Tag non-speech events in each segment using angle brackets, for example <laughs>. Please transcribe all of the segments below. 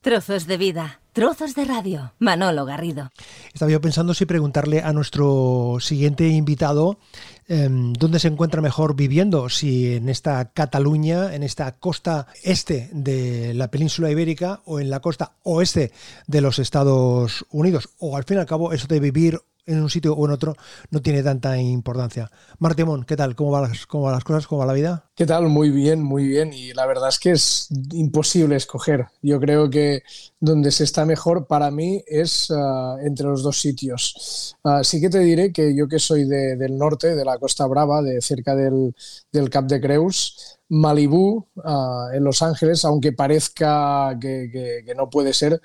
Trozos de vida, trozos de radio. Manolo Garrido. Estaba yo pensando si preguntarle a nuestro siguiente invitado em, dónde se encuentra mejor viviendo, si en esta Cataluña, en esta costa este de la península ibérica o en la costa oeste de los Estados Unidos. O al fin y al cabo, eso de vivir en un sitio o en otro no tiene tanta importancia. Martimón, ¿qué tal? ¿Cómo van, las, ¿Cómo van las cosas? ¿Cómo va la vida? ¿Qué tal? Muy bien, muy bien. Y la verdad es que es imposible escoger. Yo creo que donde se está mejor para mí es uh, entre los dos sitios. Uh, sí que te diré que yo que soy de, del norte, de la Costa Brava, de cerca del, del Cap de Creus, Malibú, uh, en Los Ángeles, aunque parezca que, que, que no puede ser,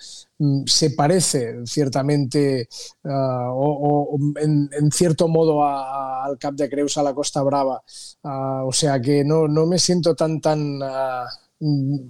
se parece ciertamente o, o en, cierto modo a, al Cap de Creus, a la Costa Brava. o sea que no, no, me siento tan, tan, uh,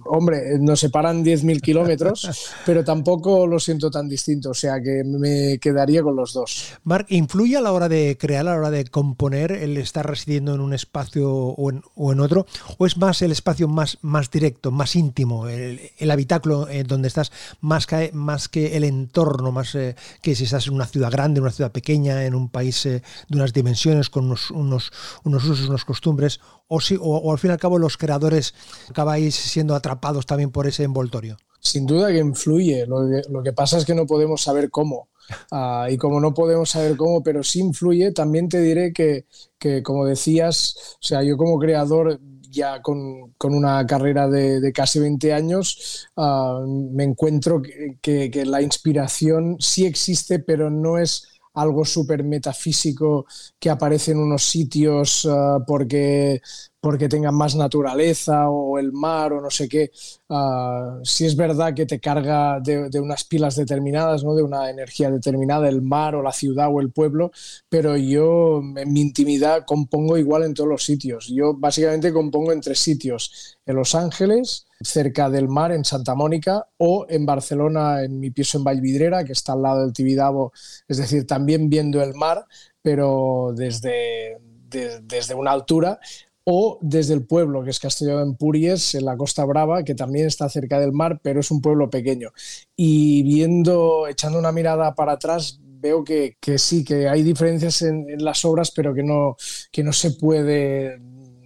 hombre, nos separan 10.000 kilómetros, <laughs> pero tampoco lo siento tan distinto, o sea que me quedaría con los dos. Marc, ¿influye a la hora de crear, a la hora de componer, el estar residiendo en un espacio o en, o en otro? ¿O es más el espacio más, más directo, más íntimo, el, el habitáculo donde estás, más que, más que el entorno, más eh, que si estás en una ciudad grande, en una ciudad pequeña, en un país eh, de unas dimensiones, con unos, unos, unos usos, unas costumbres? O, si, o, o al fin y al cabo los creadores acabáis siendo atrapados también por ese envoltorio? Sin duda que influye. Lo que, lo que pasa es que no podemos saber cómo. Uh, y como no podemos saber cómo, pero sí influye, también te diré que, que como decías, o sea, yo como creador ya con, con, una carrera de, casi 20 años, uh, me encuentro que, la inspiración sí existe, pero no es algo súper metafísico que aparece en unos sitios uh, porque, porque más naturaleza o el mar o no sé qué. Uh, sí es verdad que te carga de, de, unas pilas determinadas, ¿no? de una energía determinada, el mar o la ciudad o el pueblo, pero yo en mi intimidad compongo igual en todos los sitios. Yo básicamente compongo en tres sitios, en Los Ángeles, cerca del mar, en Santa Mónica, o en Barcelona, en mi piso en Vallvidrera, que está al lado del Tibidabo, es decir, también viendo el mar, pero desde, de, desde una altura, o desde el pueblo, que es Castelló de Empúries, en la Costa Brava, que también está cerca del mar, pero es un pueblo pequeño. Y viendo, echando una mirada para atrás, veo que, que sí, que hay diferencias en, en, las obras, pero que no, que no se puede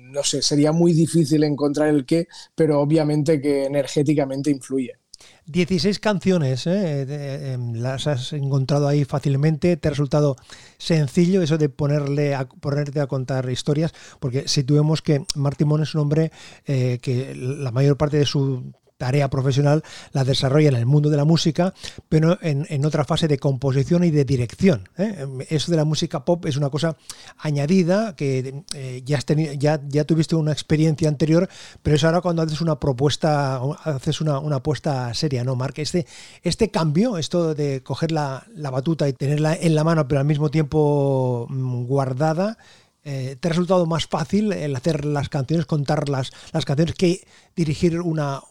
no sé, sería muy difícil encontrar el qué, pero obviamente que energéticamente influye. 16 canciones, ¿eh? Eh, las has encontrado ahí fácilmente, te ha resultado sencillo eso de ponerle a, ponerte a contar historias, porque situemos que Martimón es un hombre eh, que la mayor parte de su tarea profesional la desarrolla en el mundo de la música, pero en, en otra fase de composición y de dirección. ¿eh? Eso de la música pop es una cosa añadida que eh, ya, has ya, ya tuviste una experiencia anterior, pero es ahora cuando haces una propuesta, haces una, una apuesta seria, ¿no, Marc? Este, este cambio, esto de coger la, la batuta y tenerla en la mano, pero al mismo tiempo mm, guardada, eh, ¿te ha resultado más fácil el hacer las canciones, contar las, las canciones que dirigir una,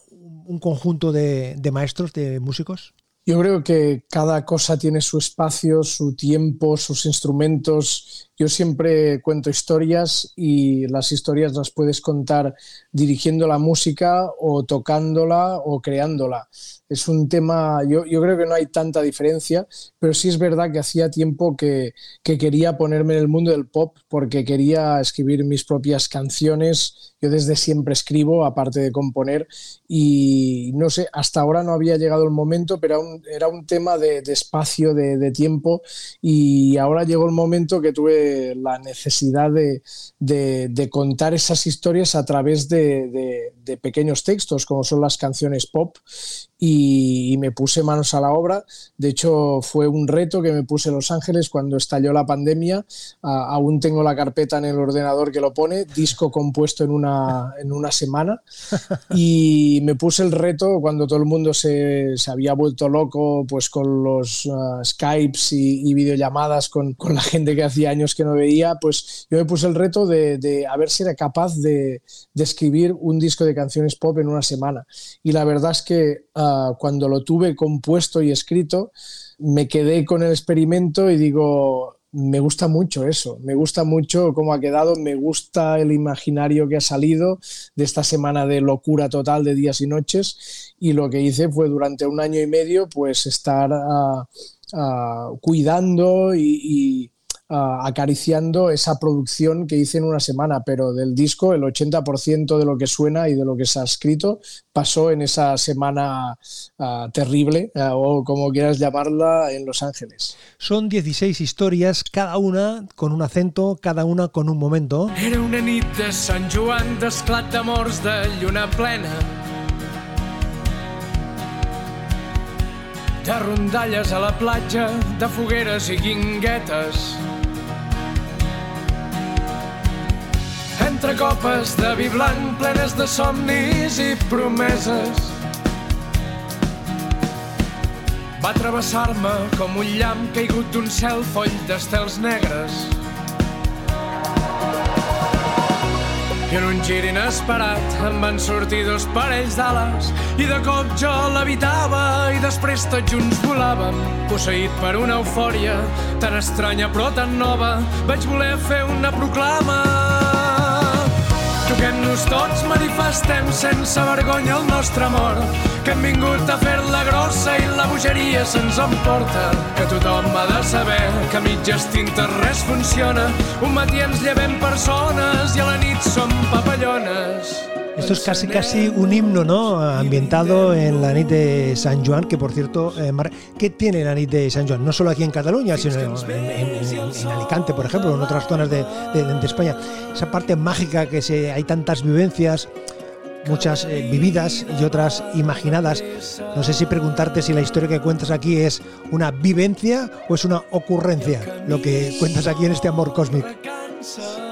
un conjunto de, de maestros, de músicos? Yo creo que cada cosa tiene su espacio, su tiempo, sus instrumentos. Yo siempre cuento historias y las historias las puedes contar dirigiendo la música o tocándola o creándola. Es un tema, yo, yo creo que no hay tanta diferencia, pero sí es verdad que hacía tiempo que, que quería ponerme en el mundo del pop porque quería escribir mis propias canciones. Yo desde siempre escribo, aparte de componer, y no sé, hasta ahora no había llegado el momento, pero aún era un tema de, de espacio, de, de, tiempo, y ahora llegó el momento que tuve la necesidad de, contar esas historias a través de, pequeños textos, como son las canciones pop, y, me puse manos a la obra. De hecho, fue un reto que me puse en Los Ángeles cuando estalló la pandemia. Aún tengo la carpeta en el ordenador que lo pone, disco compuesto en una, en una semana, y me puse el reto cuando todo el mundo se, había vuelto loco pues con los uh, Skypes y, y videollamadas con, con, la gente que hacía años que no veía, pues yo me puse el reto de, de a ver si era capaz de, de, escribir un disco de canciones pop en una semana. Y la verdad es que uh, cuando lo tuve compuesto y escrito, me quedé con el experimento y digo, me gusta mucho eso, me gusta mucho cómo ha quedado, me gusta el imaginario que ha salido de esta semana de locura total de días y noches y lo que hice fue durante un año y medio pues estar ah, ah, cuidando y acariciando esa producción que hice en una semana, pero del disco el 80% de lo que suena y de lo que se ha escrito pasó en esa semana ah, terrible, ah, o como quieras llamarla, en Los Ángeles. Son 16 historias, cada una con un acento, cada una con un momento. Era una nit de Sant Joan, d'esclat d'amors de lluna plena, de rondalles a la platja, de fogueres i guinguetes, entre copes de vi blanc plenes de somnis i promeses. Va travessar-me com un llamp caigut d'un cel foll d'estels negres. I en un gir inesperat em van sortir dos parells d'ales i de cop jo l'evitava i després tots junts volàvem posseït per una eufòria tan estranya però tan nova vaig voler fer una proclama Toquem-nos tots, manifestem sense vergonya el nostre amor, que hem vingut a fer-la grossa i la bogeria se'ns emporta, que tothom ha de saber que mitges tintes res funciona, un matí ens llevem persones i a la nit som papallones. Esto es casi casi un himno, ¿no? Ambientado en la nit de San Juan, que por cierto, eh, ¿qué tiene la nit de San Juan? No solo aquí en Cataluña, sino en, Alicante, por ejemplo, en otras zonas de, España. Esa parte mágica que se, hay tantas vivencias, muchas eh, vividas y otras imaginadas. No sé si preguntarte si la historia que cuentas aquí es una vivencia o es una ocurrencia, lo que cuentas aquí en este amor cósmico.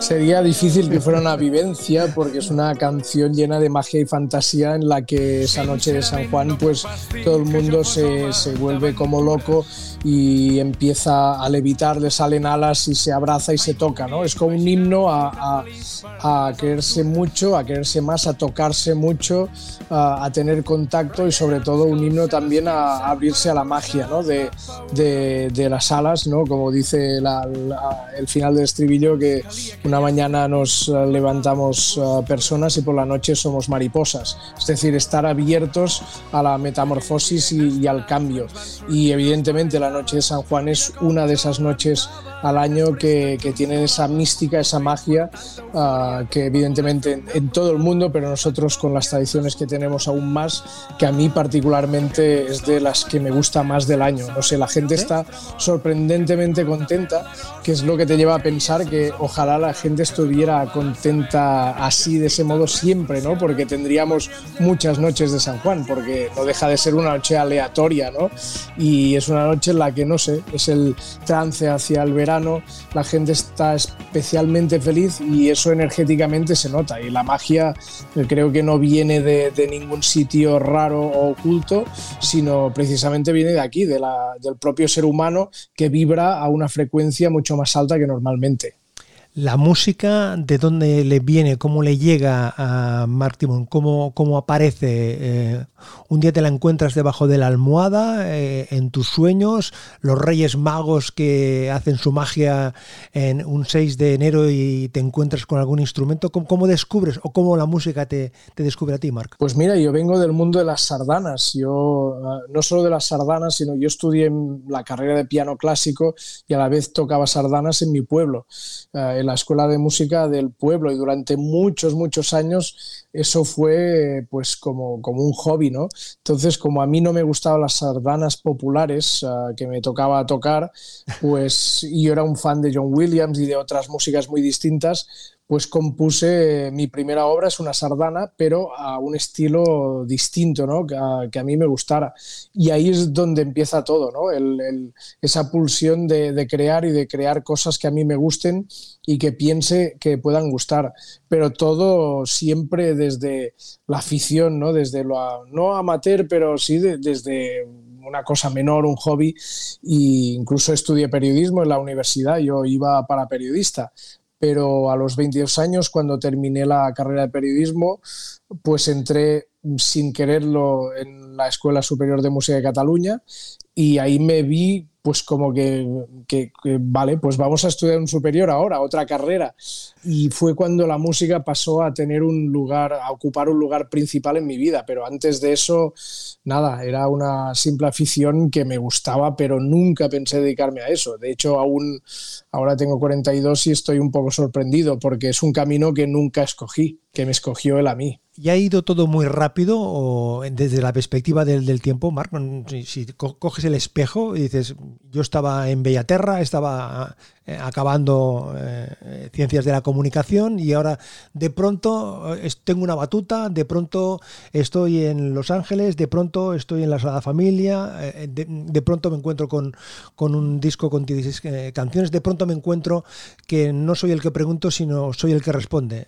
Sería difícil que fuera una vivencia porque es una canción llena de magia y fantasía en la que esa noche de San Juan pues todo el mundo se, se vuelve como loco y empieza a levitar, le salen alas y se abraza y se toca, ¿no? Es como un himno a, a, a quererse mucho, a quererse más, a tocarse mucho, a, a, tener contacto y sobre todo un himno también a, abrirse a la magia, ¿no? De, de, de las alas, ¿no? Como dice el final del estribillo que una mañana nos levantamos uh, personas y por la noche somos mariposas, es decir, estar abiertos a la metamorfosis y, y al cambio. Y evidentemente la noche de San Juan es una de esas noches al año que, que tienen esa mística, esa magia, uh, que evidentemente en, todo el mundo, pero nosotros con las tradiciones que tenemos aún más, que a mí particularmente es de las que me gusta más del año. No sé, la gente está sorprendentemente contenta, que es lo que te lleva a pensar que ojalá la gente estuviera contenta así, de ese modo siempre, ¿no? Porque tendríamos muchas noches de San Juan, porque no deja de ser una noche aleatoria, ¿no? Y es una noche en la que, no sé, es el trance hacia el verano la gente está especialmente feliz y eso energéticamente se nota. Y la magia eh, creo que no viene de, ningún sitio raro o oculto, sino precisamente viene de aquí, de del propio ser humano que vibra a una frecuencia mucho más alta que normalmente la música, ¿de dónde le viene? ¿Cómo le llega a Martimon? ¿Cómo, cómo aparece? Eh, un día te la encuentras debajo de la almohada, eh, en tus sueños, los reyes magos que hacen su magia en un 6 de enero y te encuentras con algún instrumento. ¿Cómo, descubres o cómo la música te, descubre a ti, Marc? Pues mira, yo vengo del mundo de las sardanas. Yo, ah, no solo de las sardanas, sino yo estudié la carrera de piano clásico y a la vez tocaba sardanas en mi pueblo. Ah, la escuela de música del pueblo y durante muchos, muchos años eso fue pues como, como un hobby, ¿no? Entonces, como a mí no me gustaban las sardanas populares uh, que me tocaba tocar, pues y yo era un fan de John Williams y de otras músicas muy distintas, pues compuse mi primera obra, es una sardana, pero a un estilo distinto, ¿no? que, a, mí me gustara. Y ahí es donde empieza todo, ¿no? esa pulsión de, crear y de crear cosas que a mí me gusten y que piense que puedan gustar. Pero todo siempre desde la afición, ¿no? desde lo no amateur, pero sí desde una cosa menor, un hobby, e incluso estudié periodismo en la universidad, yo iba para periodista, pero a los 22 años, cuando terminé la carrera de periodismo, pues entré sin quererlo en la Escuela Superior de Música de Cataluña y ahí me vi pues como que, vale, pues vamos a estudiar un superior ahora, otra carrera. Y fue cuando la música pasó a tener un lugar, a ocupar un lugar principal en mi vida. Pero antes de eso, nada, era una simple afición que me gustaba, pero nunca pensé dedicarme a eso. De hecho, aún ahora tengo 42 y estoy un poco sorprendido porque es un camino que nunca escogí, que me escogió él a mí. ¿Y ha ido todo muy rápido o desde la perspectiva del, tiempo, Marc? Si, coges el espejo y dices, yo estaba en Bellaterra, estaba eh, acabando eh, ciencias de la comunicación y ahora de pronto eh, tengo una batuta, de pronto estoy en Los Ángeles, de pronto estoy en la Sagrada Familia, de, pronto me encuentro con, con un disco con 16 canciones, de pronto me encuentro que no soy el que pregunto, sino soy el que responde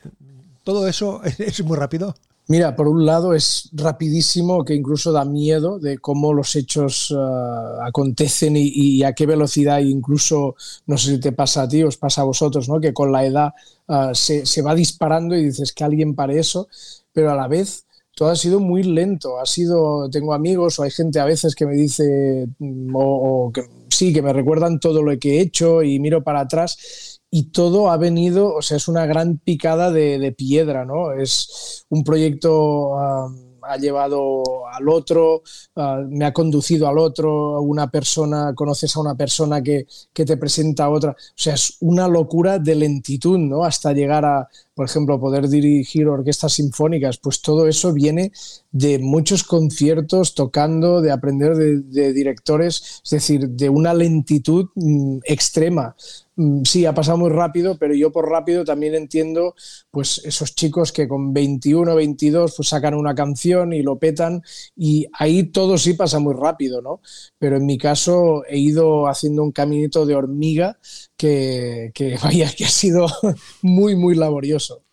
todo eso <laughs> es muy rápido. Mira, por un lado es rapidísimo, que incluso da miedo de cómo los hechos uh, acontecen y, a qué velocidad, incluso, no sé si te pasa a ti, os pasa a vosotros, ¿no? que con la edad uh, se, se, va disparando y dices que alguien pare eso, pero a la vez todo ha sido muy lento. Ha sido, tengo amigos o hay gente a veces que me dice, mm, o, o que sí, que me recuerdan todo lo que he hecho y miro para atrás y todo ha venido, o sea, es una gran picada de, piedra, ¿no? Es un proyecto... ha llevado al otro, me ha conducido al otro, una persona, conoces a una persona que, que, te presenta a otra. O sea, es una locura de lentitud, ¿no? Hasta llegar a, por ejemplo, poder dirigir orquestas sinfónicas, pues todo eso viene de muchos conciertos tocando, de aprender de, directores, es decir, de una lentitud mm, extrema. Mm, sí, ha pasado muy rápido, pero yo por rápido también entiendo pues esos chicos que con 21, 22 pues sacan una canción y lo petan y ahí todo sí pasa muy rápido, ¿no? Pero en mi caso he ido haciendo un caminito de hormiga que, que <laughs> vaya, que ha sido <laughs> muy, muy laborioso.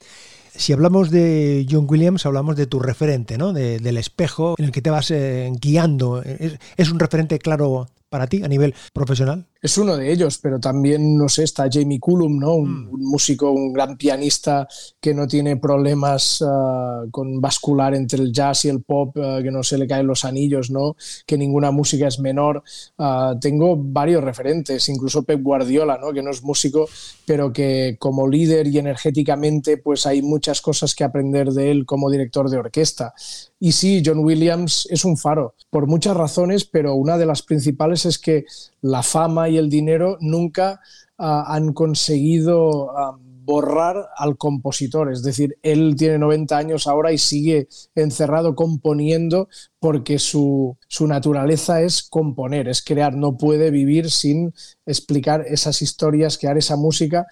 Si hablamos de John Williams, hablamos de tu referente, ¿no? del espejo en el que te vas eh, guiando. ¿Es, un referente claro para ti a nivel profesional? Es uno de ellos, pero también, no sé, está Jamie Cullum, ¿no? Un, mm. músico, un gran pianista que no tiene problemas uh, con bascular entre el jazz y el pop, uh, que no se le caen los anillos, ¿no? Que ninguna música es menor. Uh, tengo varios referentes, incluso Pep Guardiola, ¿no? Que no es músico, pero que como líder y energéticamente, pues hay muchas cosas que aprender de él como director de orquesta. Y sí, John Williams es un faro, por muchas razones, pero una de las principales es que la fama y el dinero nunca ah, han conseguido ah, borrar al compositor. Es decir, él tiene 90 años ahora y sigue encerrado componiendo porque su, naturaleza es componer, es crear. No puede vivir sin explicar esas historias, crear esa música.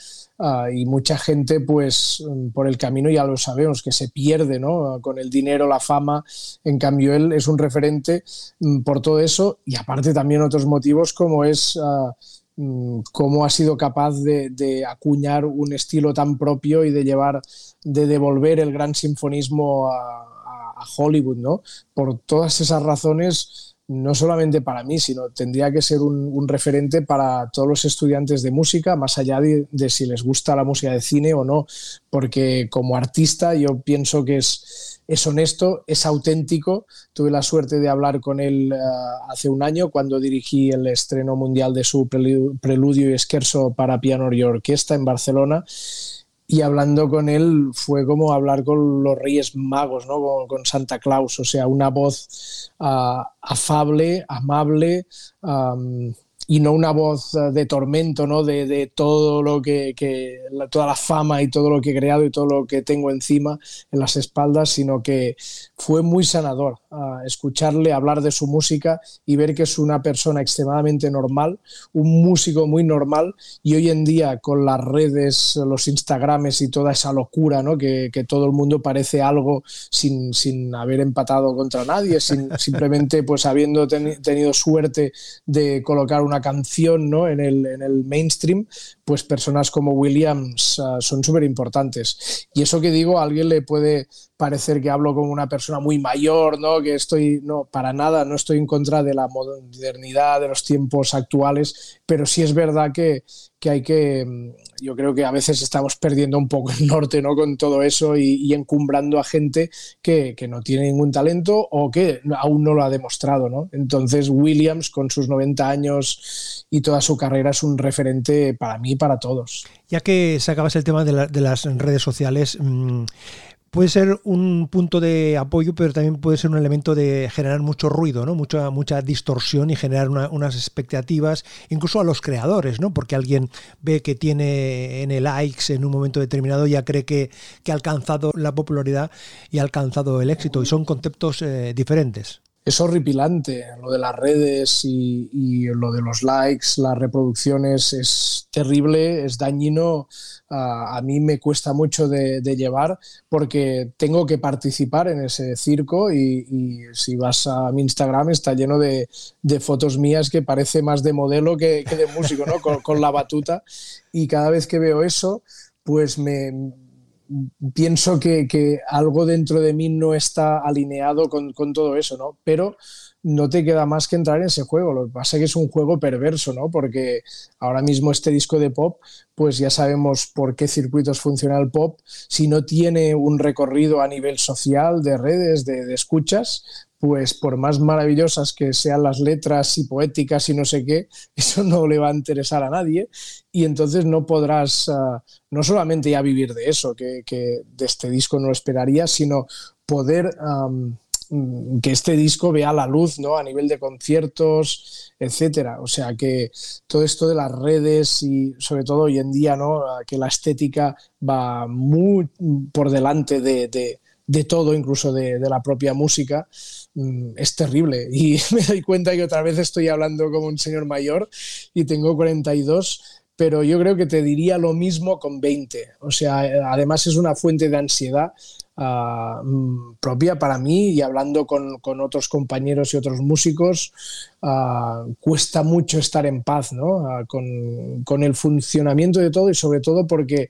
Ah, y mucha gente, pues, por el camino ya lo sabemos, que se pierde, ¿no? Con el dinero, la fama. En cambio, él es un referente mm, por todo eso y aparte también otros motivos como es mm, cómo ha sido capaz de, acuñar un estilo tan propio y de llevar, de devolver el gran sinfonismo a, Hollywood, ¿no? Por todas esas razones no solamente para mí, sino tendría que ser un, referente para todos los estudiantes de música, más allá de, si les gusta la música de cine o no, porque como artista yo pienso que es, es honesto, es auténtico. Tuve la suerte de hablar con él eh, hace un año cuando dirigí el estreno mundial de su preludio y esquerzo para piano y orquesta en Barcelona y hablando con él fue como hablar con los Reyes Magos, ¿no? con, Santa Claus, o sea, una voz ah, afable, amable, y no una voz eh, de tormento, ¿no? De, todo lo que, toda la fama y todo lo que he creado y todo lo que tengo encima en las espaldas, sino que fue muy sanador uh, escucharle hablar de su música y ver que es una persona extremadamente normal, un músico muy normal y hoy en día con las redes, los Instagrames y toda esa locura, ¿no? Que, todo el mundo parece algo sin, sin haber empatado contra nadie, sin, <laughs> simplemente pues habiendo tenido suerte de colocar una canción ¿no? en, el, en el mainstream, pues personas como Williams ah, son súper importantes. Y eso que digo, a alguien le puede parecer que hablo como una persona muy mayor, ¿no? Que estoy, no, para nada, no estoy en contra de la modernidad, de los tiempos actuales, pero sí es verdad que, que hay que, mm, yo creo que a veces estamos perdiendo un poco el norte ¿no? con todo eso y, encumbrando a gente que, que, no tiene ningún talento o que aún no lo ha demostrado. ¿no? Entonces Williams, con sus 90 años y toda su carrera, es un referente para mí y para todos. Ya que sacabas el tema de, la, de las redes sociales, mmm, puede ser un punto de apoyo, pero también puede ser un elemento de generar mucho ruido, ¿no? Mucha, mucha distorsión y generar una, unas expectativas, incluso a los creadores, ¿no? Porque alguien ve que tiene N likes en un momento determinado, ya cree que, que ha alcanzado la popularidad y ha alcanzado el éxito, y son conceptos eh, diferentes es horripilante. Lo de las redes y, lo de los likes, las reproducciones, es terrible, es dañino. A mí me cuesta mucho de, llevar porque tengo que participar en ese circo y, y si vas a mi Instagram está lleno de, de, fotos mías que parece más de modelo que, que de músico, ¿no? con, con la batuta. Y cada vez que veo eso, pues me, pienso que, algo dentro de mí no está alineado con, todo eso, ¿no? Pero no te queda más que entrar en ese juego. Lo que pasa es que es un juego perverso, ¿no? Porque ahora mismo este disco de pop, pues ya sabemos por qué circuitos funciona el pop. Si no tiene un recorrido a nivel social, de redes, de, de escuchas, pues por más maravillosas que sean las letras y poéticas y no sé qué, <laughs> eso no le va a interesar a nadie y entonces no podrás uh, no solamente ya vivir de eso, que, que, de este disco no lo esperaría, sino poder um, que este disco vea la luz ¿no? a nivel de conciertos, etcétera. O sea que todo esto de las redes y sobre todo hoy en día, ¿no? que la estética va muy por delante de, de, de todo, incluso de, de la propia música, Mm, es terrible. <laughs> Y me doy cuenta que otra vez estoy hablando como un señor mayor y tengo 42, pero yo creo que te diría lo mismo con 20. O sea, además es una fuente de ansiedad uh, propia para mí y hablando con, con, otros compañeros y otros músicos, uh, cuesta mucho estar en paz ¿no? uh, con, con, el funcionamiento de todo y sobre todo porque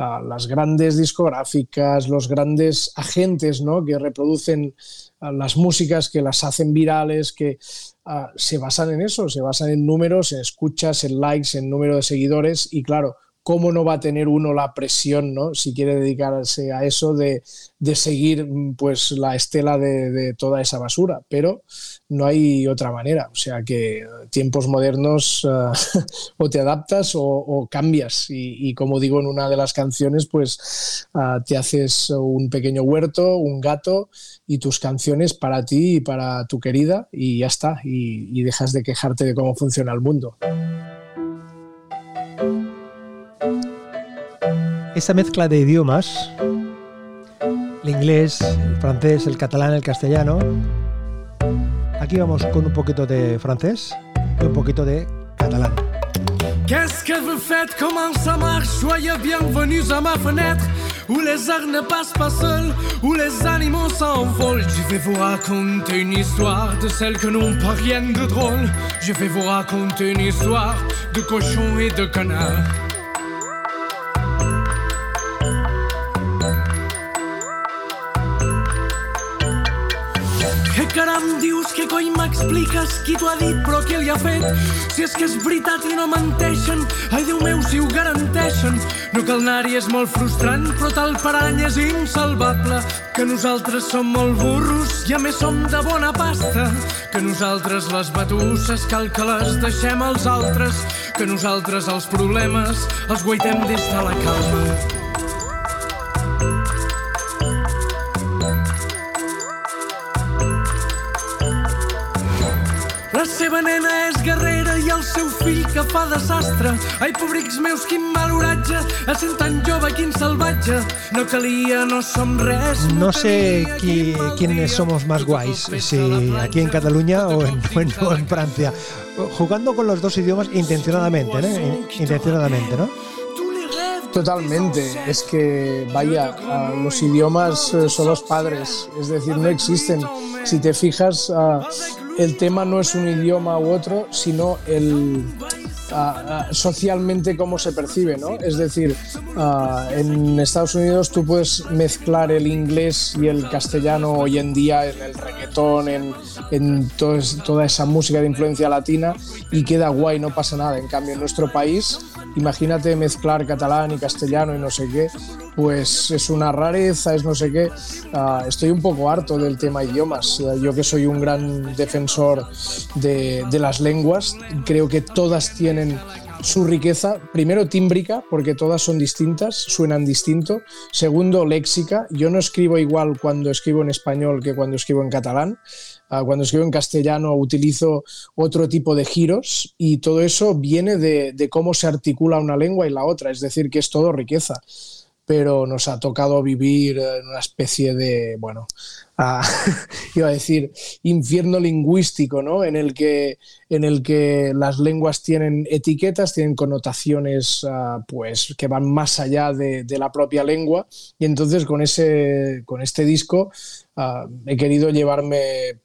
las grandes discográficas, los grandes agentes ¿no? que reproducen las músicas, que las hacen virales, que uh, se basan en eso, se basan en números, en escuchas, en likes, en número de seguidores y claro, ¿cómo no va a tener uno la presión, ¿no? si quiere dedicarse a eso, de, de seguir pues, la estela de, toda esa basura? Pero no hay otra manera. O sea que tiempos modernos uh, <laughs> o te adaptas o, cambias. Y, como digo en una de las canciones, pues uh, te haces un pequeño huerto, un gato y tus canciones para ti y para tu querida y ya está. Y dejas de quejarte de cómo funciona el mundo. Esa mezcla de idiomas, el inglés, el francés, el catalán, el castellano. Aquí vamos con un poquito de francés y un poquito de catalán. Qu'est-ce que vous faites? Comment ça marche? Soyez bienvenus à ma fenêtre Où les arts ne passent pas seuls Où les animaux s'envolent Je vais vous raconter une histoire De celles que n'ont pas rien de drôle Je vais vous raconter une histoire De cochons et de canards coi m'expliques? Qui t'ho ha dit? Però què li ha fet? Si és que és veritat i no menteixen Ai, Déu meu, si ho garanteixen No cal anar-hi, és molt frustrant Però tal parany és insalvable Que nosaltres som molt burros I a més som de bona pasta Que nosaltres les batusses cal que les deixem als altres Que nosaltres els problemes els guaitem des de la calma La seva nena és guerrera i el seu fill que fa desastre. Ai, pobrics meus, quin mal oratge, a sent tan jove, quin salvatge. No calia, no som res. No sé qui, quiénes somos más guays, si aquí en Cataluña o en, o en Francia. Jugando con los dos idiomas intencionadamente, ¿no? Intencionadamente, ¿no? Totalmente, es que vaya, los idiomas eh, son los padres, es decir, no existen. Si te fijas, el tema no es un idioma u otro, sino el, socialmente cómo se percibe, ¿no? Es decir, en Estados Unidos tú puedes mezclar el inglés y el castellano hoy en día en el reggaetón, en, en toda esa música de influencia latina y queda guay, no pasa nada. En cambio, en nuestro país, imagínate mezclar catalán y castellano y no sé qué, pues es una rareza, es no sé qué. Ah, estoy un poco harto del tema idiomas. Yo que soy un gran defensor de, de las lenguas, creo que todas tienen su riqueza, primero tímbrica, porque todas son distintas, suenan distinto. Segundo, léxica. Yo no escribo igual cuando escribo en español que cuando escribo en catalán. Ah, cuando escribo en castellano utilizo otro tipo de giros y todo eso viene de, de cómo se articula una lengua y la otra, es decir, que es todo riqueza pero nos ha tocado vivir en una especie de, bueno, <laughs> iba a decir, infierno lingüístico, ¿no? En el que, en el que las lenguas tienen etiquetas, tienen connotaciones ah, pues, que van más allá de, la propia lengua. Y entonces con, ese, con este disco ah, he querido llevarme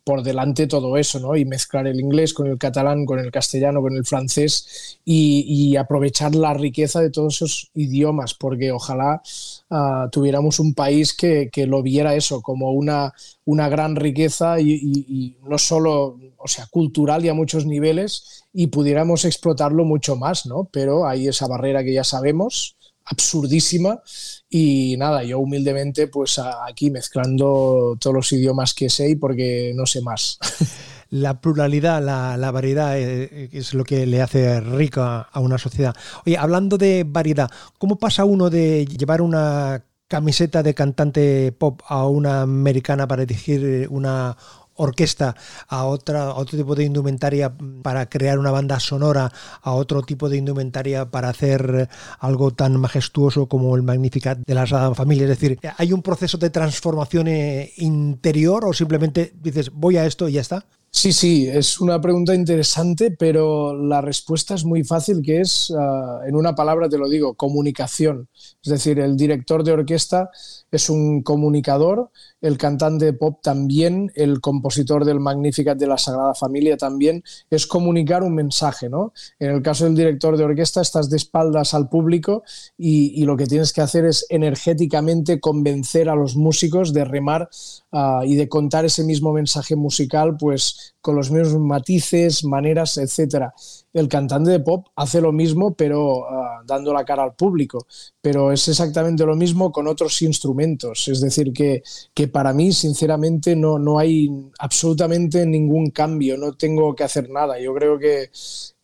por delante todo eso, ¿no? Y mezclar el inglés con el catalán, con el castellano, con el francés y, aprovechar la riqueza de todos esos idiomas, porque ojalá ah, tuviéramos un país que, que lo viera eso como una una gran riqueza y, no solo, o sea, cultural y a muchos niveles y pudiéramos explotarlo mucho más, ¿no? Pero hay esa barrera que ya sabemos, absurdísima y nada, yo humildemente pues aquí mezclando todos los idiomas que sé porque no sé más. <laughs> La pluralidad, la, variedad eh, es lo que le hace rica a una sociedad. Oye, hablando de variedad, ¿cómo pasa uno de llevar una camiseta de cantante pop a una americana para dirigir eh, una orquesta a otra otro tipo de indumentaria para crear una banda sonora a otro tipo de indumentaria para hacer algo tan majestuoso como el Magnificat de la Sagrada Familia es decir hay un proceso de transformación eh, interior o simplemente dices voy a esto y ya está Sí, sí, es una pregunta interesante, pero la respuesta es muy fácil, que es, ah, en una palabra te lo digo, comunicación. Es decir, el director de orquesta es un comunicador, el cantante de pop también, el compositor del Magnificat de la Sagrada Familia también, es comunicar un mensaje, ¿no? En el caso del director de orquesta estás de espaldas al público y, lo que tienes que hacer es energéticamente convencer a los músicos de remar ah, y de contar ese mismo mensaje musical, pues con los mismos matices, maneras, etcétera. El cantante de pop hace lo mismo, pero ah, dando la cara al público. Pero es exactamente lo mismo con otros instrumentos. Es decir, que, que para mí, sinceramente, no, no hay absolutamente ningún cambio. No tengo que hacer nada. Yo creo que,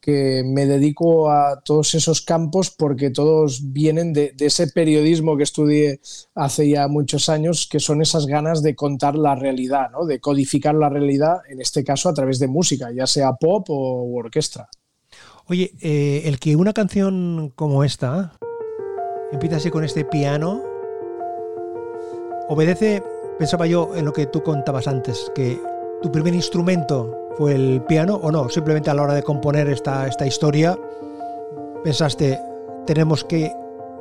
que me dedico a todos esos campos porque todos vienen de, ese periodismo que estudié hace ya muchos años, que son esas ganas de contar la realidad, ¿no? de codificar la realidad, en este caso a través de música, ya sea pop o orquesta. Oye, eh, el que una canción como esta empieza así con este piano, obedece, pensaba yo en lo que tú contabas antes, que tu primer instrumento fue el piano o no, simplemente a la hora de componer esta, esta historia pensaste, tenemos que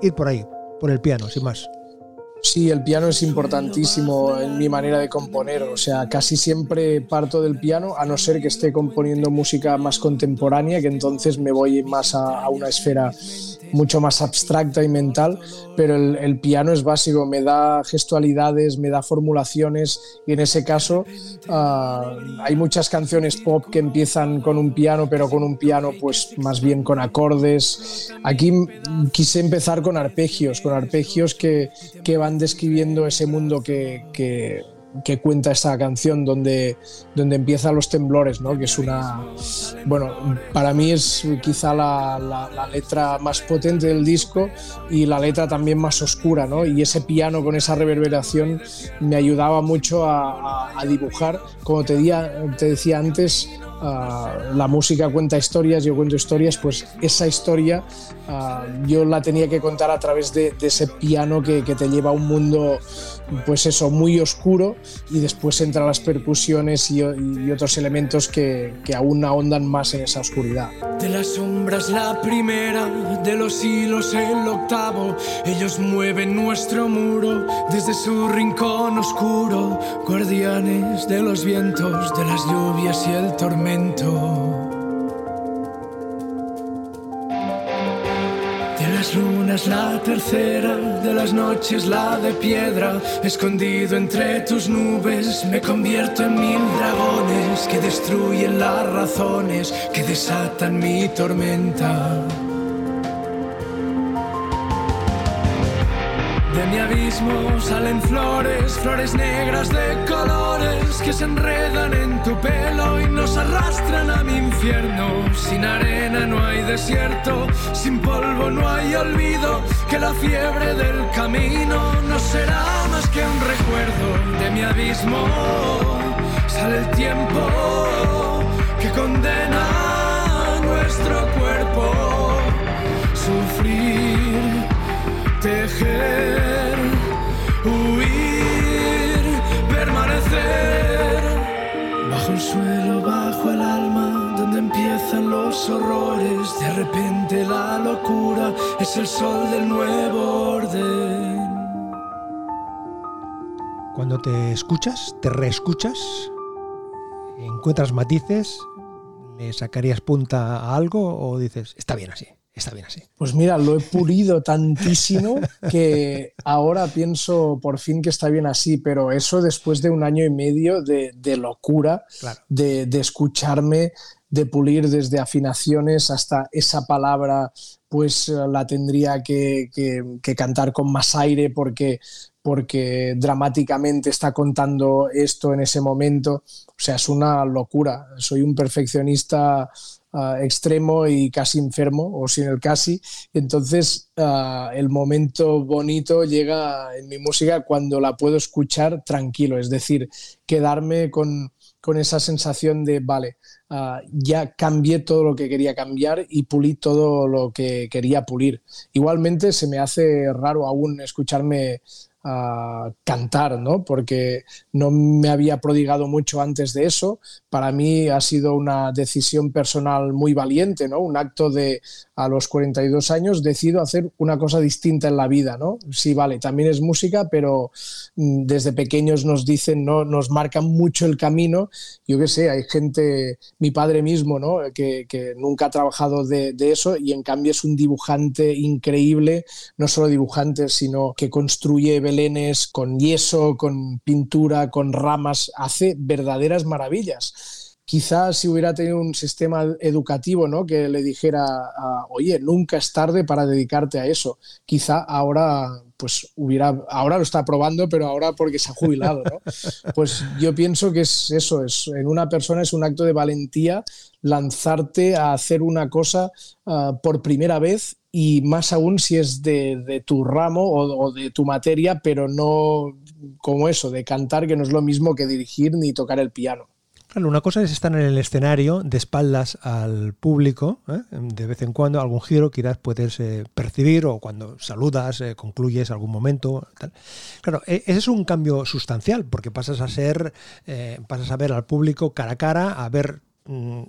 ir por ahí, por el piano, sin más. Sí, el piano es importantísimo en mi manera de componer, o sea, casi siempre parto del piano, a no ser que esté componiendo música más contemporánea, que entonces me voy más a, una esfera mucho más abstracta y mental, pero el, piano es básico, me da gestualidades, me da formulaciones y en ese caso ah, hay muchas canciones pop que empiezan con un piano, pero con un piano pues más bien con acordes. Aquí quise empezar con arpegios, con arpegios que, que van describiendo ese mundo que, que que cuenta esta canción donde, donde empiezan los temblores, ¿no? que es una, bueno, para mí es quizá la, letra más potente del disco y la letra también más oscura, ¿no? y ese piano con esa reverberación me ayudaba mucho a, dibujar, como te, decía antes, uh, la música cuenta historias, yo cuento historias, pues esa historia uh, yo la tenía que contar a través de, ese piano que, te lleva a un mundo pues eso, muy oscuro y después entran las percusiones y, y otros elementos que, que, aún ahondan más en esa oscuridad. De las sombras la primera, de los hilos el octavo, ellos mueven nuestro muro desde su rincón oscuro, guardianes de los vientos, de las lluvias y el tormento. Lunas la tercera, de las noches la de piedra. Escondido entre tus nubes, me convierto en mil dragones que destruyen las razones, que desatan mi tormenta. De mi abismo salen flores, flores negras de colores que se enredan en tu pelo y nos arrastran a mi infierno. Sin arena no hay desierto, sin polvo no hay olvido, que la fiebre del camino no será más que un recuerdo de mi abismo. Sale el tiempo que condena nuestro cuerpo. Sufrir tejer, huir, permanecer. Bajo el suelo, bajo el alma, donde empiezan los horrores. De repente la locura es el sol del nuevo orden. Cuando te escuchas, te reescuchas, encuentras matices, le sacarías punta a algo o dices, está bien así está bien así. Pues mira, lo he pulido tantísimo que ahora pienso por fin que está bien así, pero eso después de un año y medio de, locura, de, escucharme, de pulir desde afinaciones hasta esa palabra, pues la tendría que, cantar con más aire porque porque dramáticamente está contando esto en ese momento. O sea, es una locura. Soy un perfeccionista Extremo y casi enfermo, o sin el casi. Entonces, el momento bonito llega en mi música cuando la puedo escuchar tranquilo, es decir, quedarme con, esa sensación de, vale, ya cambié todo lo que quería cambiar y pulí todo lo que quería pulir. Igualmente, se me hace raro aún escucharme a cantar, ¿no? Porque no me había prodigado mucho antes de eso. Para mí ha sido una decisión personal muy valiente, ¿no? Un acto de a los 42 años decido hacer una cosa distinta en la vida, ¿no? Sí, vale, también es música, pero mm, desde pequeños nos dicen, ¿no? Nos marcan mucho el camino. Yo qué sé, hay gente, mi padre mismo, ¿no? Que, nunca ha trabajado de, de eso y en cambio es un dibujante increíble, no solo dibujante, sino que construye belenes con yeso, con pintura, con ramas, hace verdaderas maravillas quizás si hubiera tenido un sistema educativo ¿no? que le dijera, oye, nunca es tarde para dedicarte a eso, quizá ahora pues hubiera, ahora lo está probando, pero ahora porque se ha jubilado, ¿no? <laughs> Pues yo pienso que es eso, es, en una persona es un acto de valentía lanzarte a hacer una cosa ah, por primera vez y más aún si es de, tu ramo o, o, de tu materia, pero no como eso, de cantar, que no es lo mismo que dirigir ni tocar el piano. Claro, una cosa es estar en el escenario de espaldas al público, ¿eh? de vez en cuando algún giro que puedes eh, percibir o cuando saludas, eh, concluyes algún momento. Claro, e, ese es un cambio sustancial porque pasas a ser, pasas a ver al público cara a cara, a ver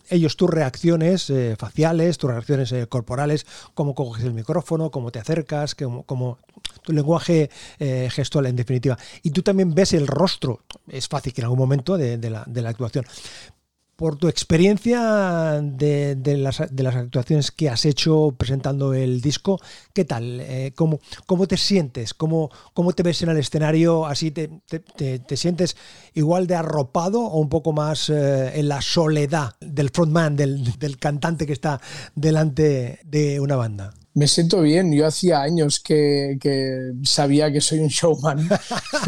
ellos tus reacciones eh, faciales, tus reacciones eh, corporales, cómo coges el micrófono, cómo te acercas, cómo, tu lenguaje eh, gestual en definitiva. Y tú también ves el rostro, es fácil que en algún momento de la actuación por tu experiencia de, las, actuaciones que has hecho presentando el disco, ¿qué tal? Eh, ¿cómo, te sientes? ¿Cómo, ¿Cómo te ves en el escenario? ¿Así te, sientes igual de arropado o un poco más eh, en la soledad del frontman, del cantante que está delante de una banda? Me siento bien, yo hacía años que, sabía que soy un showman.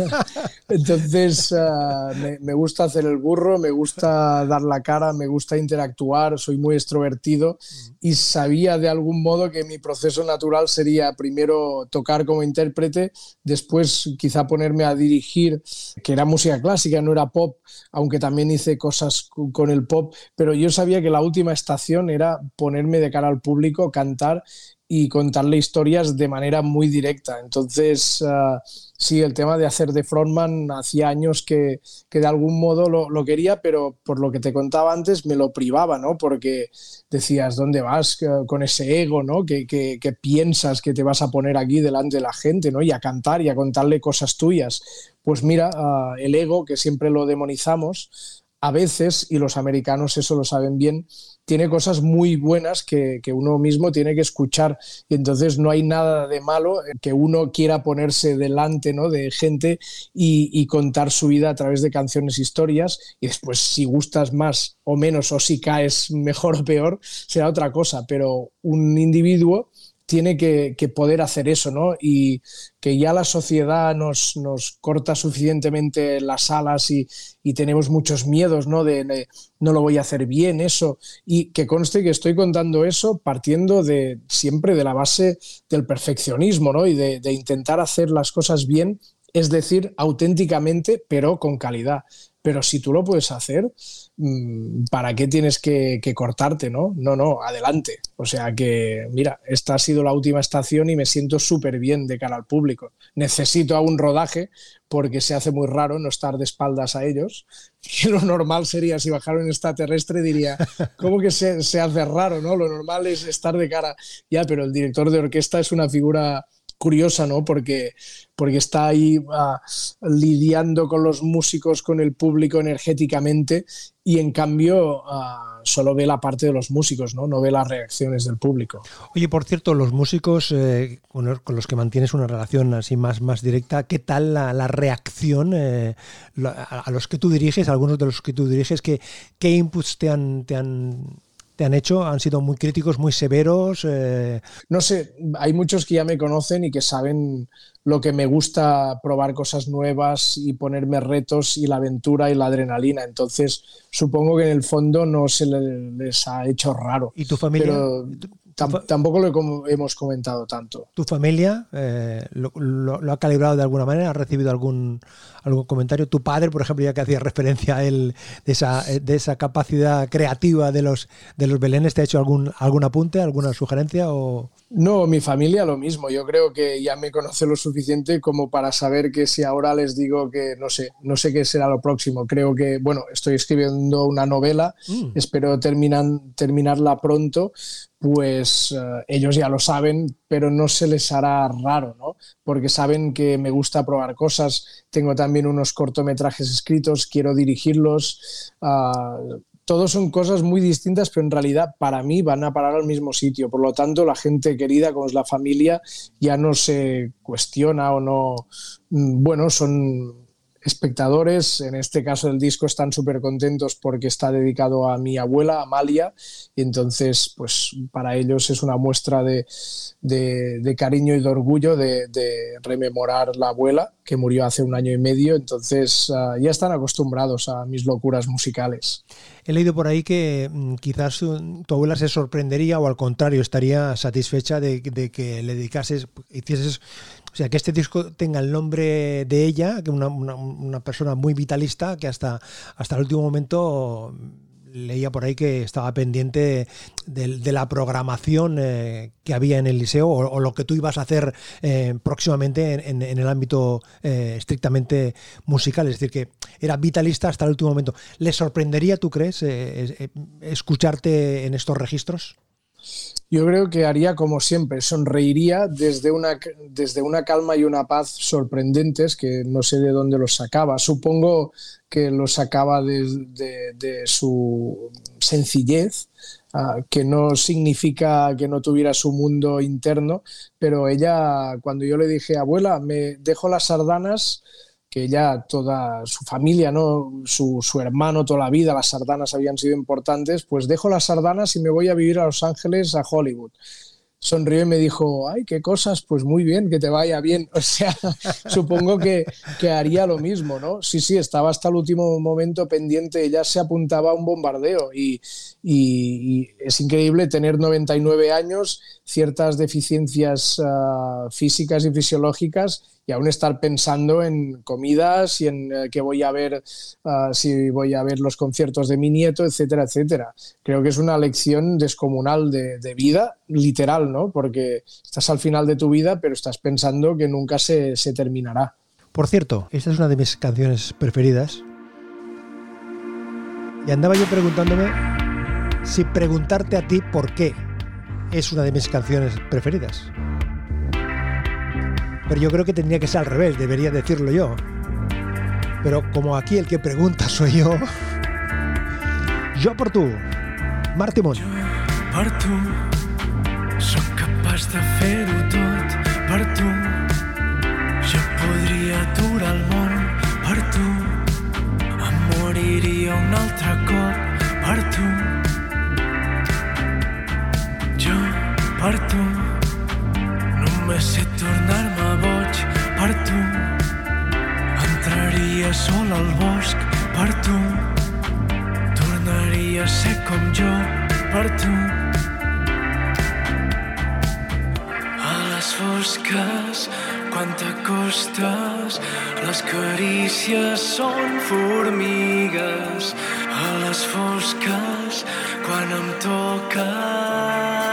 <laughs> Entonces ah, me, gusta hacer el burro, me gusta dar la cara, me gusta interactuar, soy muy extrovertido y sabía de algún modo que mi proceso natural sería primero tocar como intérprete, después quizá ponerme a dirigir, que era música clásica, no era pop, aunque también hice cosas con el pop, pero yo sabía que la última estación era ponerme de cara al público, cantar y contarle historias de manera muy directa. Entonces, ah, sí, el tema de hacer de frontman hacía años que, que de algún modo lo, quería, pero por lo que te contaba antes me lo privaba, ¿no? Porque decías, ¿dónde vas con ese ego, ¿no? Que, que, piensas que te vas a poner aquí delante de la gente, ¿no? Y a cantar y a contarle cosas tuyas. Pues mira, ah, el ego, que siempre lo demonizamos, a veces, y los americanos eso lo saben bien, tiene cosas muy buenas que, uno mismo tiene que escuchar. Y entonces no hay nada de malo que uno quiera ponerse delante ¿no? de gente y, contar su vida a través de canciones, historias. Y después, si gustas más o menos, o si caes mejor o peor, será otra cosa. Pero un individuo tiene que, poder hacer eso, ¿no? Y que ya la sociedad nos, corta suficientemente las alas y, tenemos muchos miedos, ¿no? De, no lo voy a hacer bien, eso. Y que conste que estoy contando eso partiendo de siempre de la base del perfeccionismo, ¿no? Y de intentar hacer las cosas bien, es decir, auténticamente, pero con calidad. Pero si tú lo puedes hacer, mm, ¿para qué tienes que, cortarte? No, no, no, adelante. O sea que, mira, esta ha sido la última estación y me siento súper bien de cara al público. Necesito un rodaje porque se hace muy raro no estar de espaldas a ellos. Y <laughs> lo normal sería, si bajara un extraterrestre, diría, <laughs> ¿cómo que se, se hace raro? ¿no? Lo normal es estar de cara. Ya, pero el director de orquesta es una figura curiosa, ¿no? Porque, porque está ahí ah, lidiando con los músicos, con el público energéticamente y en cambio ah, solo ve la parte de los músicos, ¿no? No ve las reacciones del público. Oye, por cierto, los músicos eh, con, los que mantienes una relación así más, más directa, ¿qué tal la, reacción eh, a, los que tú diriges, algunos de los que tú diriges, qué, qué inputs te han, te han te han hecho? ¿Han sido muy críticos, muy severos? Eh, no sé, hay muchos que ya me conocen y que saben lo que me gusta probar cosas nuevas y ponerme retos y la aventura y la adrenalina. Entonces, supongo que en el fondo no se les ha hecho raro. ¿Y tu familia? Tampoco lo hemos comentado tanto. ¿Tu familia eh, lo, ha calibrado de alguna manera? ¿Ha recibido algún, algún comentario? ¿Tu padre, por ejemplo, ya que hacía referencia a él de esa, de esa capacidad creativa de los, de los belenes, te ha hecho algún, algún apunte, alguna sugerencia? O... No, mi familia lo mismo. Yo creo que ya me conoce lo suficiente como para saber que si ahora les digo que no sé, no sé qué será lo próximo. Creo que, bueno, estoy escribiendo una novela, mm. espero terminan, terminarla pronto, pues eh, ellos ya lo saben, pero no se les hará raro, ¿no? Porque saben que me gusta probar cosas. Tengo también unos cortometrajes escritos, quiero dirigirlos. Uh, todos son cosas muy distintas, pero en realidad para mí van a parar al mismo sitio. Por lo tanto, la gente querida, como es la familia, ya no se cuestiona o no. Mm, bueno, son espectadores, en este caso del disco, están súper contentos porque está dedicado a mi abuela, Amalia, y entonces, pues para ellos es una muestra de, cariño y de orgullo de, rememorar la abuela, que murió hace un año y medio, entonces ah, ya están acostumbrados a mis locuras musicales. He leído por ahí que mm, quizás tu abuela se sorprendería o al contrario estaría satisfecha de, de que le dedicases, hicieses o sea, que este disco tenga el nombre de ella, que una, una, persona muy vitalista, que hasta, hasta el último momento leía por ahí que estaba pendiente de, la programación eh, que había en el liceo o, lo que tú ibas a hacer eh, próximamente en, el ámbito eh, estrictamente musical. Es decir, que era vitalista hasta el último momento. ¿Le sorprendería, tú crees, escucharte en estos registros? Yo creo que haría como siempre, sonreiría desde una, desde una calma y una paz sorprendentes que no sé de dónde los sacaba. Supongo que los sacaba de, su sencillez, ah, que no significa que no tuviera su mundo interno, pero ella, cuando yo le dije, abuela, me dejo las sardanas que ya toda su familia, ¿no? Su, su, hermano toda la vida, las sardanas habían sido importantes, pues dejo las sardanas y me voy a vivir a Los Ángeles, a Hollywood sonrió y me dijo, ay, qué cosas, pues muy bien, que te vaya bien. <laughs> O sea, supongo que, que, haría lo mismo, ¿no? Sí, sí, estaba hasta el último momento pendiente, ya se apuntaba a un bombardeo y, y, es increíble tener 99 años, ciertas deficiencias ah, físicas y fisiológicas y aún estar pensando en comidas y en uh, qué voy a ver, ah, si voy a ver los conciertos de mi nieto, etcétera, etcétera. Creo que es una lección descomunal de, vida, literal, ¿no? Porque estás al final de tu vida, pero estás pensando que nunca se terminará. Por cierto, esta es una de mis canciones preferidas. Y andaba yo preguntándome si preguntarte a ti por qué es una de mis canciones preferidas. Pero yo creo que tendría que ser al revés, debería decirlo yo. Pero como aquí el que pregunta soy yo, Jo per tu, Marc Timón. Jo de per tu només sé tornar-me boig per tu. Entraria sol al bosc per tu. Tornaria a ser com jo per tu. A les fosques, quan t'acostes, les carícies són formigues. A les fosques, quan em toques.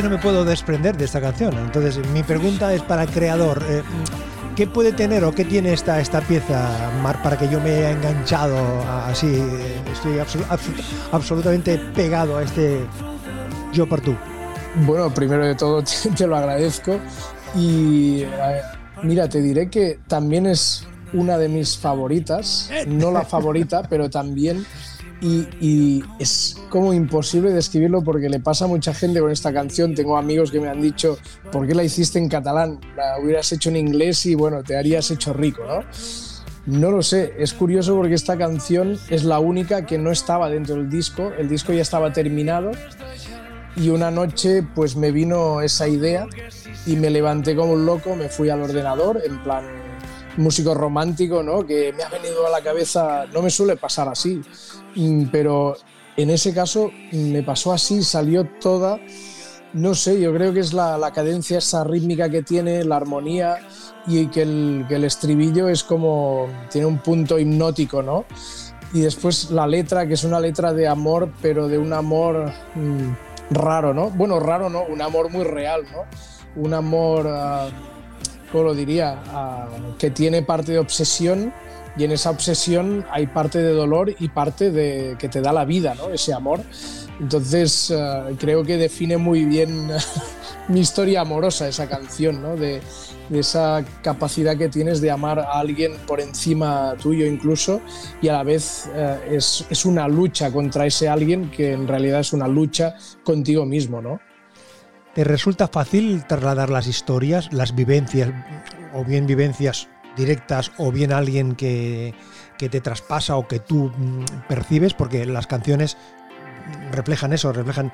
Que no me puedo desprender de esta canción. Entonces, mi pregunta es para el creador. eh, ¿Qué puede tener o qué tiene esta, esta pieza, Mar, para que yo me haya enganchado así? eh, Estoy absolu- absolu- absolutamente pegado a este Yo por tú. Bueno, primero de todo <laughs> te, te lo agradezco y eh, mira, te diré que también es una de mis favoritas, no la <laughs> favorita, pero también y, es como imposible describirlo porque le pasa a mucha gente con esta canción. Tengo amigos que me han dicho, ¿por qué la hiciste en catalán? La hubieras hecho en inglés y bueno, te harías hecho rico, ¿no? No lo sé, es curioso porque esta canción es la única que no estaba dentro del disco, el disco ya estaba terminado y una noche pues me vino esa idea y me levanté como un loco, me fui al ordenador en plan músico romántico, ¿no? Que me ha venido a la cabeza, no me suele pasar así, mm, pero en ese caso me pasó así, salió toda, no sé, yo creo que es la, la cadencia, esa rítmica que tiene, la armonía y que el, que el estribillo es como, tiene un punto hipnótico, ¿no? Y después la letra, que es una letra de amor, pero de un amor mm, raro, ¿no? Bueno, raro no, un amor muy real, ¿no? Un amor, ah, ¿cómo lo diría? Que tiene parte de obsesión y en esa obsesión hay parte de dolor y parte de que te da la vida, ¿no? Ese amor. Entonces ah, creo que define muy bien <laughs> mi historia amorosa esa canción, ¿no? De, de esa capacidad que tienes de amar a alguien por encima tuyo incluso y a la vez eh, es, es una lucha contra ese alguien que en realidad es una lucha contigo mismo, ¿no? ¿Te resulta fácil trasladar las historias, las vivencias, o bien vivencias directas, o bien alguien que, que te traspasa o que tú mm, percibes? Porque las canciones reflejan eso, reflejan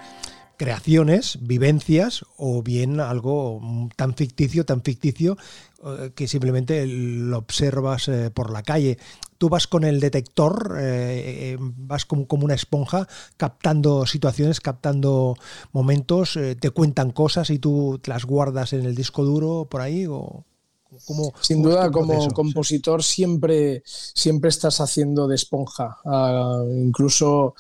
creaciones, vivencias o bien algo tan ficticio, tan ficticio eh, que simplemente lo observas eh, por la calle. Tú vas con el detector, eh, vas como, una esponja captando situaciones, captando momentos, te cuentan cosas y tú las guardas en el disco duro por ahí o... ¿Cómo, Sin duda, como compositor siempre, siempre estás haciendo de esponja. Uh, incluso,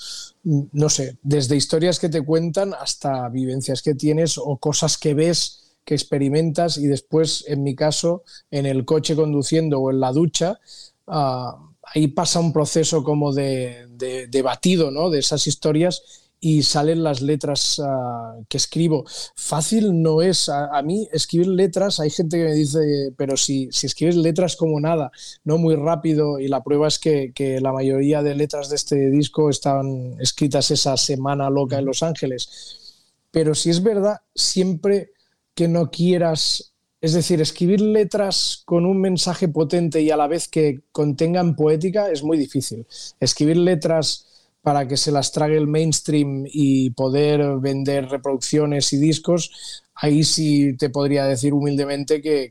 no sé, desde historias que te cuentan hasta vivencias que tienes o cosas que ves, que experimentas y después, en mi caso, en el coche conduciendo o en la ducha, uh, ahí pasa un proceso como de, de, de batido ¿no? de esas historias y salen las letras uh, que escribo. Fácil no es. A, a, mí escribir letras, hay gente que me dice, pero si, si escribes letras como nada, no muy rápido, y la prueba es que, que, la mayoría de letras de este disco estaban escritas esa semana loca en Los Ángeles. Pero si es verdad, siempre que no quieras... Es decir, escribir letras con un mensaje potente y a la vez que contengan poética es muy difícil. Escribir letras para que se las trague el mainstream y poder vender reproducciones y discos, ahí sí te podría decir humildemente que,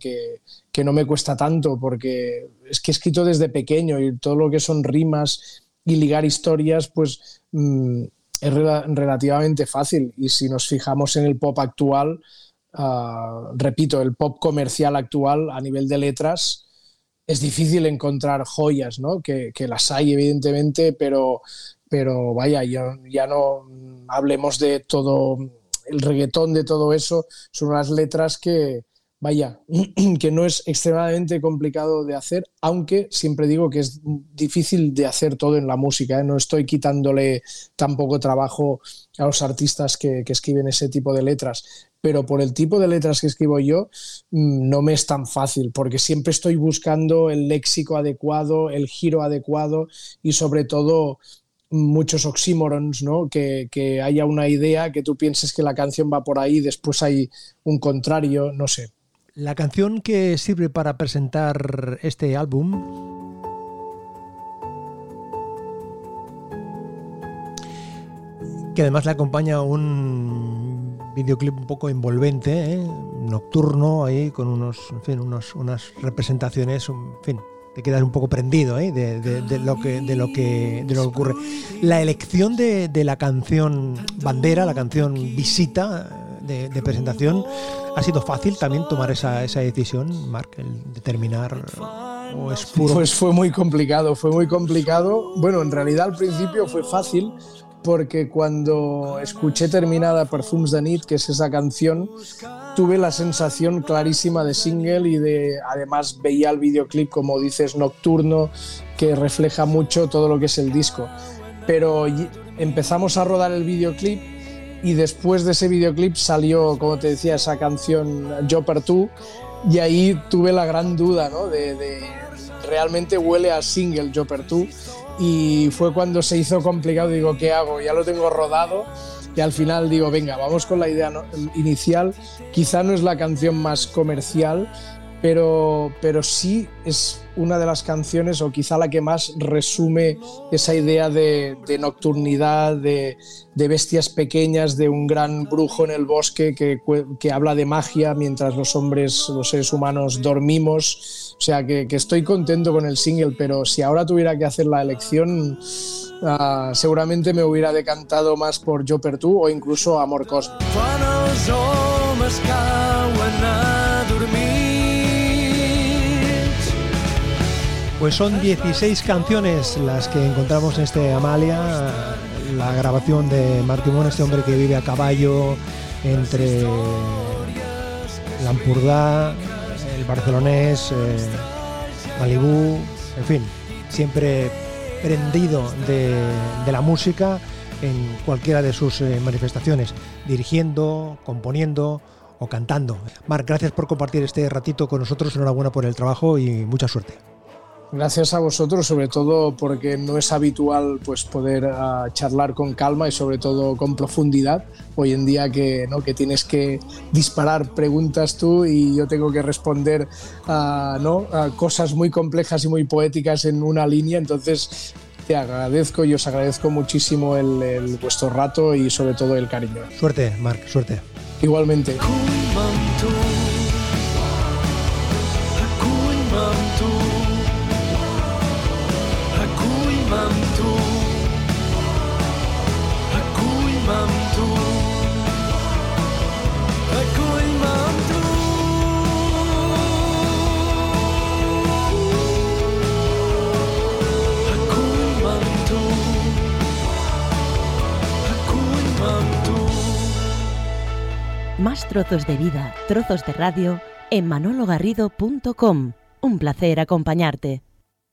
que, no me cuesta tanto, porque es que he escrito desde pequeño y todo lo que son rimas y ligar historias, pues mmm, es rel relativamente fácil. Y si nos fijamos en el pop actual, uh, repito, el pop comercial actual a nivel de letras, es difícil encontrar joyas, ¿no? Que, que las hay, evidentemente, pero pero vaya, ya, ya no hablemos de todo el reggaetón, de todo eso, son unas letras que, vaya, <clears throat> que no es extremadamente complicado de hacer, aunque siempre digo que es difícil de hacer todo en la música. ¿eh? No estoy quitándole tampoco trabajo a los artistas que, escriben ese tipo de letras, pero por el tipo de letras que escribo yo, mm, no me es tan fácil, porque siempre estoy buscando el léxico adecuado, el giro adecuado y sobre todo muchos oxímorons, ¿no? Que, haya una idea, que tú pienses que la canción va por ahí, después hay un contrario, no sé. La canción que sirve para presentar este álbum que además le acompaña un videoclip un poco envolvente, ¿eh? nocturno, ahí con unos, en fin, unos, unas representaciones, en fin, te quedas un poco prendido ¿eh? de, de, de, lo que, de, lo que, de lo que ocurre. La elección de, la canción bandera, la canción visita de, presentación, ¿ha sido fácil también tomar esa, esa decisión, Mark, el determinar o es puro? Pues fue muy complicado, fue muy complicado. Bueno, en realidad al principio fue fácil porque cuando escuché terminada Perfumes de Nit, que es esa canción, tuve la sensación clarísima de single y de además veía el videoclip como dices nocturno que refleja mucho todo lo que es el disco. Pero empezamos a rodar el videoclip y después de ese videoclip salió, como te decía, esa canción Yo per tú y ahí tuve la gran duda, ¿no? De, realmente huele a single Yo per tú y fue cuando se hizo complicado, digo, ¿qué hago? Ya lo tengo rodado y al final digo, venga, vamos con la idea inicial, quizá no es la canción más comercial, pero, pero sí es una de las canciones o quizá la que más resume esa idea de, nocturnidad, de, bestias pequeñas, de un gran brujo en el bosque que, habla de magia mientras los hombres, los seres humanos dormimos. O sea que, estoy contento con el single, pero si ahora tuviera que hacer la elección, uh, seguramente me hubiera decantado más por Yo per tu o incluso Amor Cósmico. Pues son 16 canciones las que encontramos en este Amalia, la grabación de Martimón, este hombre que vive a caballo entre Lampurdá, el barcelonés, eh, Malibú, en fin, siempre prendido de, la música en cualquiera de sus eh, manifestaciones, dirigiendo, componiendo o cantando. Marc, gracias por compartir este ratito con nosotros, enhorabuena por el trabajo y mucha suerte. Gracias a vosotros, sobre todo porque no es habitual pues, poder uh, charlar con calma y sobre todo con profundidad. Hoy en día que, ¿no? que tienes que disparar preguntas tú y yo tengo que responder a, ¿no? a cosas muy complejas y muy poéticas en una línea. Entonces te agradezco y os agradezco muchísimo el, el vuestro rato y sobre todo el cariño. Suerte, Marc, suerte. Igualmente. Más trozos de vida, trozos de radio en manologarrido.com. Un placer acompañarte.